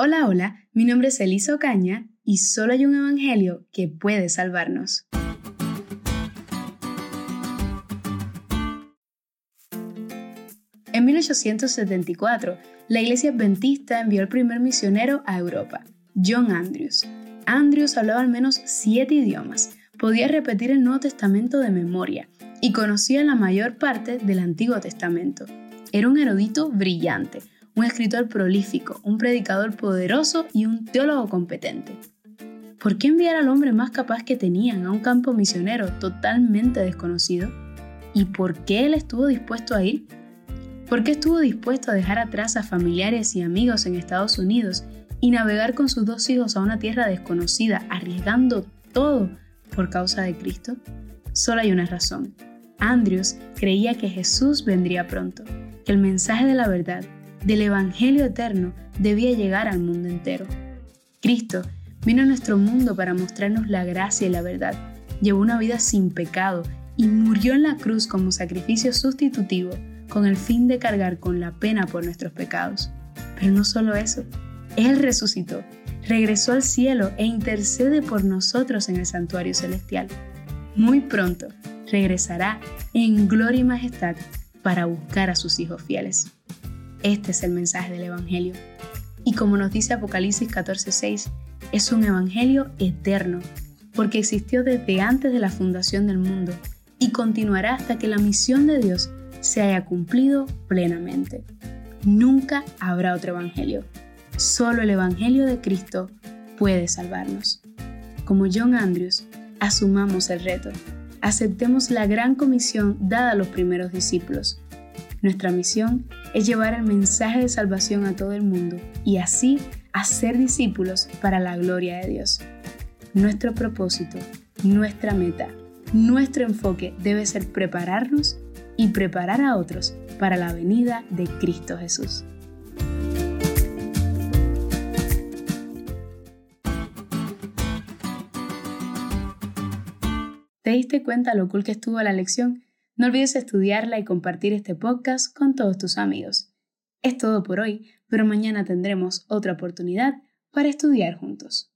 Hola, hola, mi nombre es Elisa Ocaña y solo hay un evangelio que puede salvarnos. En 1874, la Iglesia Adventista envió al primer misionero a Europa, John Andrews. Andrews hablaba al menos siete idiomas, podía repetir el Nuevo Testamento de memoria y conocía la mayor parte del Antiguo Testamento. Era un erudito brillante, un escritor prolífico, un predicador poderoso y un teólogo competente. ¿Por qué enviar al hombre más capaz que tenían a un campo misionero totalmente desconocido? ¿Y por qué él estuvo dispuesto a ir? ¿Por qué estuvo dispuesto a dejar atrás a familiares y amigos en Estados Unidos y navegar con sus dos hijos a una tierra desconocida, arriesgando todo por causa de Cristo? Solo hay una razón. Andrews creía que Jesús vendría pronto, que el mensaje de la verdad del Evangelio eterno debía llegar al mundo entero. Cristo vino a nuestro mundo para mostrarnos la gracia y la verdad. Llevó una vida sin pecado y murió en la cruz como sacrificio sustitutivo con el fin de cargar con la pena por nuestros pecados. Pero no solo eso, Él resucitó, regresó al cielo e intercede por nosotros en el santuario celestial. Muy pronto regresará en gloria y majestad para buscar a sus hijos fieles. Este es el mensaje del Evangelio. Y como nos dice Apocalipsis 14:6, es un Evangelio eterno, porque existió desde antes de la fundación del mundo y continuará hasta que la misión de Dios se haya cumplido plenamente. Nunca habrá otro Evangelio. Solo el Evangelio de Cristo puede salvarnos. Como John Andrews, asumamos el reto. Aceptemos la gran comisión dada a los primeros discípulos nuestra misión es llevar el mensaje de salvación a todo el mundo y así hacer discípulos para la gloria de Dios. Nuestro propósito, nuestra meta, nuestro enfoque debe ser prepararnos y preparar a otros para la venida de Cristo Jesús. ¿Te diste cuenta lo cool que estuvo la lección? No olvides estudiarla y compartir este podcast con todos tus amigos. Es todo por hoy, pero mañana tendremos otra oportunidad para estudiar juntos.